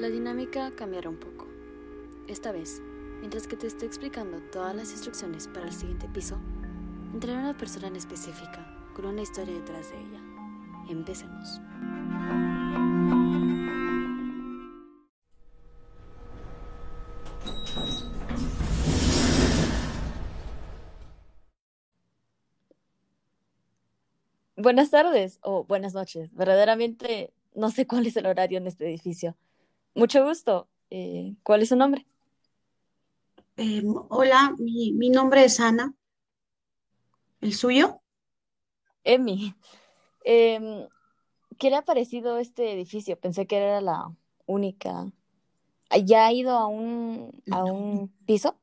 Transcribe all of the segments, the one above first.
La dinámica cambiará un poco. Esta vez, mientras que te estoy explicando todas las instrucciones para el siguiente piso, entrará una persona en específica con una historia detrás de ella. Empecemos. Buenas tardes o buenas noches. Verdaderamente no sé cuál es el horario en este edificio. Mucho gusto. Eh, ¿cuál es su nombre? Eh, hola, mi, mi nombre es Ana. ¿El suyo? Emi. Em, ¿qué le ha parecido este edificio? Pensé que era la única. ¿Ya ha ido a un, a un piso?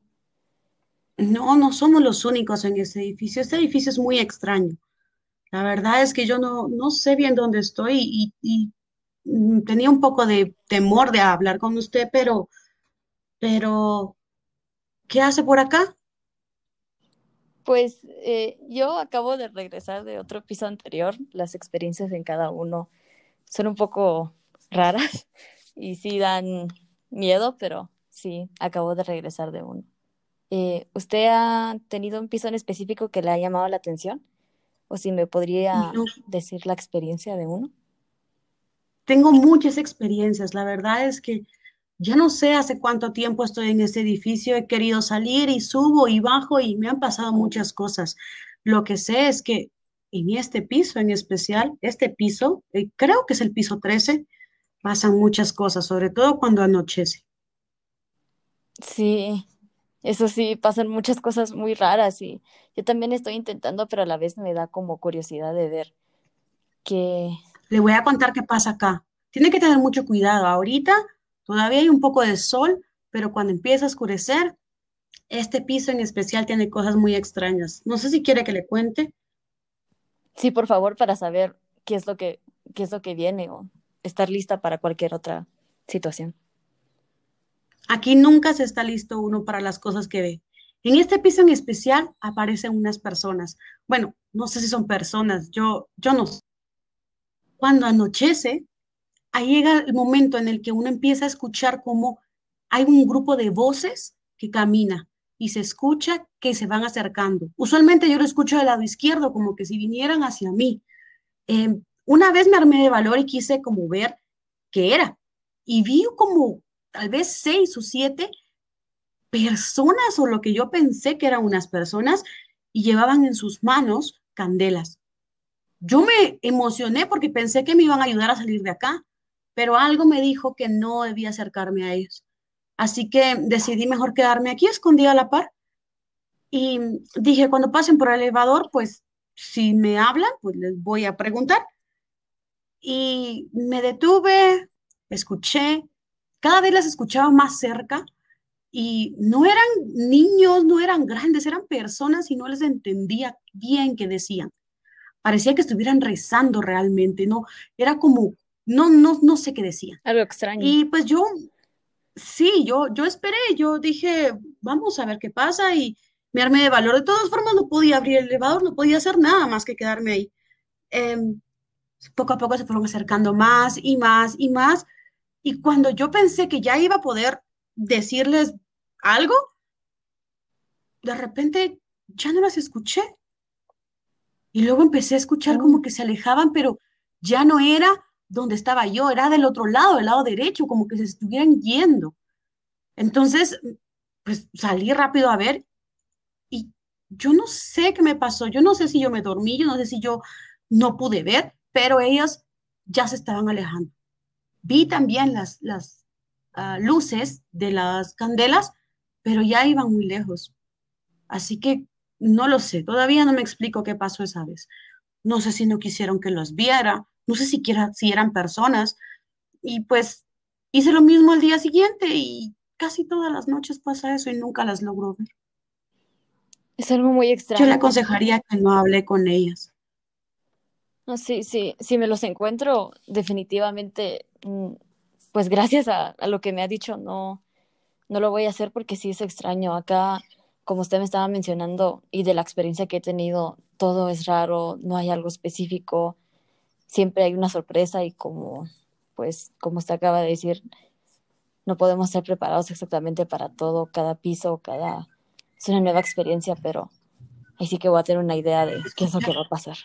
No, no somos los únicos en este edificio. Este edificio es muy extraño. La verdad es que yo no, no sé bien dónde estoy y, y, tenía un poco de temor de hablar con usted, pero, pero, ¿qué hace por acá? Pues eh, yo acabo de regresar de otro piso anterior. Las experiencias en cada uno son un poco raras y sí dan miedo, pero sí, acabo de regresar de uno. Eh, ¿usted ha tenido un piso en específico que le ha llamado la atención? ¿O si me podría No, decir la experiencia de uno? Tengo muchas experiencias. La verdad es que ya no sé hace cuánto tiempo estoy en este edificio. He querido salir y subo y bajo y me han pasado muchas cosas. Lo que sé es que en este piso en especial, este piso, eh, creo que es el piso 13, pasan muchas cosas, sobre todo cuando anochece. Sí, eso sí, pasan muchas cosas muy raras y yo también estoy intentando, pero a la vez me da como curiosidad de ver qué. Le voy a contar qué pasa acá. Tiene que tener mucho cuidado. Ahorita todavía hay un poco de sol, pero cuando empieza a oscurecer, este piso en especial tiene cosas muy extrañas. No sé si quiere que le cuente. Sí, por favor, para saber qué es lo que, qué es lo que viene o estar lista para cualquier otra situación. Aquí nunca se está listo uno para las cosas que ve. En este piso en especial aparecen unas personas. Bueno, no sé si son personas, yo, yo no sé. Cuando anochece, ahí llega el momento en el que uno empieza a escuchar como hay un grupo de voces que camina y se escucha que se van acercando. Usualmente yo lo escucho del lado izquierdo, como que si vinieran hacia mí. Eh, una vez me armé de valor y quise como ver qué era. Y vi como tal vez seis o siete personas o lo que yo pensé que eran unas personas y llevaban en sus manos candelas. Yo me emocioné porque pensé que me iban a ayudar a salir de acá, pero algo me dijo que no debía acercarme a ellos. Así que decidí mejor quedarme aquí escondida a la par y dije, cuando pasen por el elevador, pues si me hablan, pues les voy a preguntar. Y me detuve, escuché, cada vez las escuchaba más cerca y no eran niños, no eran grandes, eran personas y no les entendía bien qué decían. Parecía que estuvieran rezando realmente, no, era como, no, no, no sé qué decían. Algo extraño. Y pues yo, sí, yo, yo esperé, yo dije, vamos a ver qué pasa y me armé de valor. De todas formas, no podía abrir el elevador, no podía hacer nada más que quedarme ahí. Em, poco a poco se fueron acercando más y más y más. Y cuando yo pensé que ya iba a poder decirles algo, de repente ya no las escuché. Y luego empecé a escuchar como que se alejaban, pero ya no era donde estaba yo, era del otro lado, del lado derecho, como que se estuvieran yendo. Entonces, pues salí rápido a ver y yo no sé qué me pasó, yo no sé si yo me dormí, yo no sé si yo no pude ver, pero ellas ya se estaban alejando. Vi también las, las ah, luces de las candelas, pero ya iban muy lejos. Así que no lo sé, todavía no me explico qué pasó esa vez. No sé si no quisieron que los viera, no sé siquiera si eran personas. Y pues hice lo mismo al día siguiente y casi todas las noches pasa eso y nunca las logro ver. es algo muy Yo le extraño. aconsejaría que no hable con ellas. No, sí, sí, si me los encuentro, definitivamente, mm, pues gracias a, a lo que me ha dicho, no, no lo voy a hacer porque sí es extraño. Acá, como usted me estaba mencionando y de la experiencia que he tenido, todo es raro, no hay algo específico, siempre hay una sorpresa y como, pues, como usted acaba de decir, no podemos estar preparados exactamente para todo, cada piso, cada... Es una nueva experiencia, pero ahí sí que voy a tener una idea de qué es lo que va a pasar.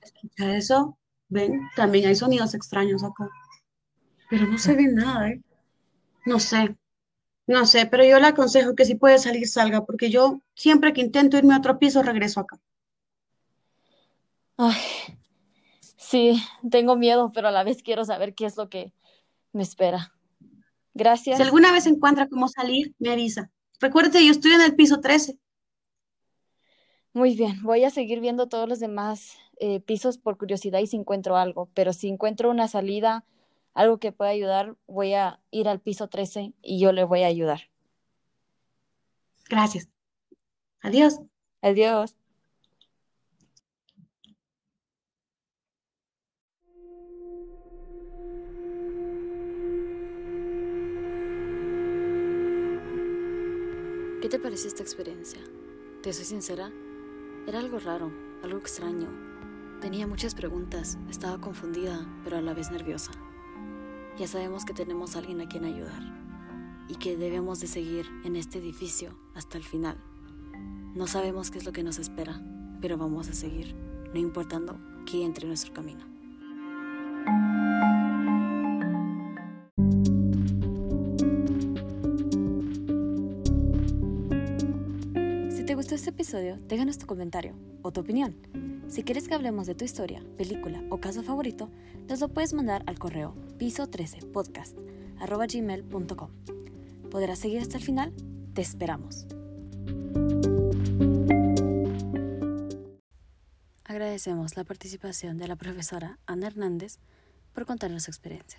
¿Escucha eso? Ven, también hay sonidos extraños acá. Pero no se ve nada, ¿eh? No sé, no sé, pero yo le aconsejo que si puede salir, salga, porque yo siempre que intento irme a otro piso, regreso acá. Ay, sí, tengo miedo, pero a la vez quiero saber qué es lo que me espera. Si Gracias. alguna vez encuentra cómo salir, me avisa. Recuérdate, yo estoy en el piso 13. Muy bien, voy a seguir viendo todos los demás eh, pisos por curiosidad y si encuentro algo, pero si encuentro una salida, algo que pueda ayudar, voy a ir al piso 13 y yo le voy a ayudar. Gracias. Adiós. Adiós. ¿Qué te pareció esta experiencia? Te soy sincera, era algo raro, algo extraño. Tenía muchas preguntas, estaba confundida, pero a la vez nerviosa. Ya sabemos que tenemos a alguien a quien ayudar y que debemos de seguir en este edificio hasta el final. No sabemos qué es lo que nos espera, pero vamos a seguir, no importando qué entre en nuestro camino. Gustó este episodio, déjanos tu comentario o tu opinión. Si quieres que hablemos de tu historia, película o caso favorito, nos lo puedes mandar al correo piso13podcast.gmail.com. ¿Podrás seguir hasta el final? Te esperamos. Agradecemos la participación de la profesora Ana Hernández por contarnos su experiencia.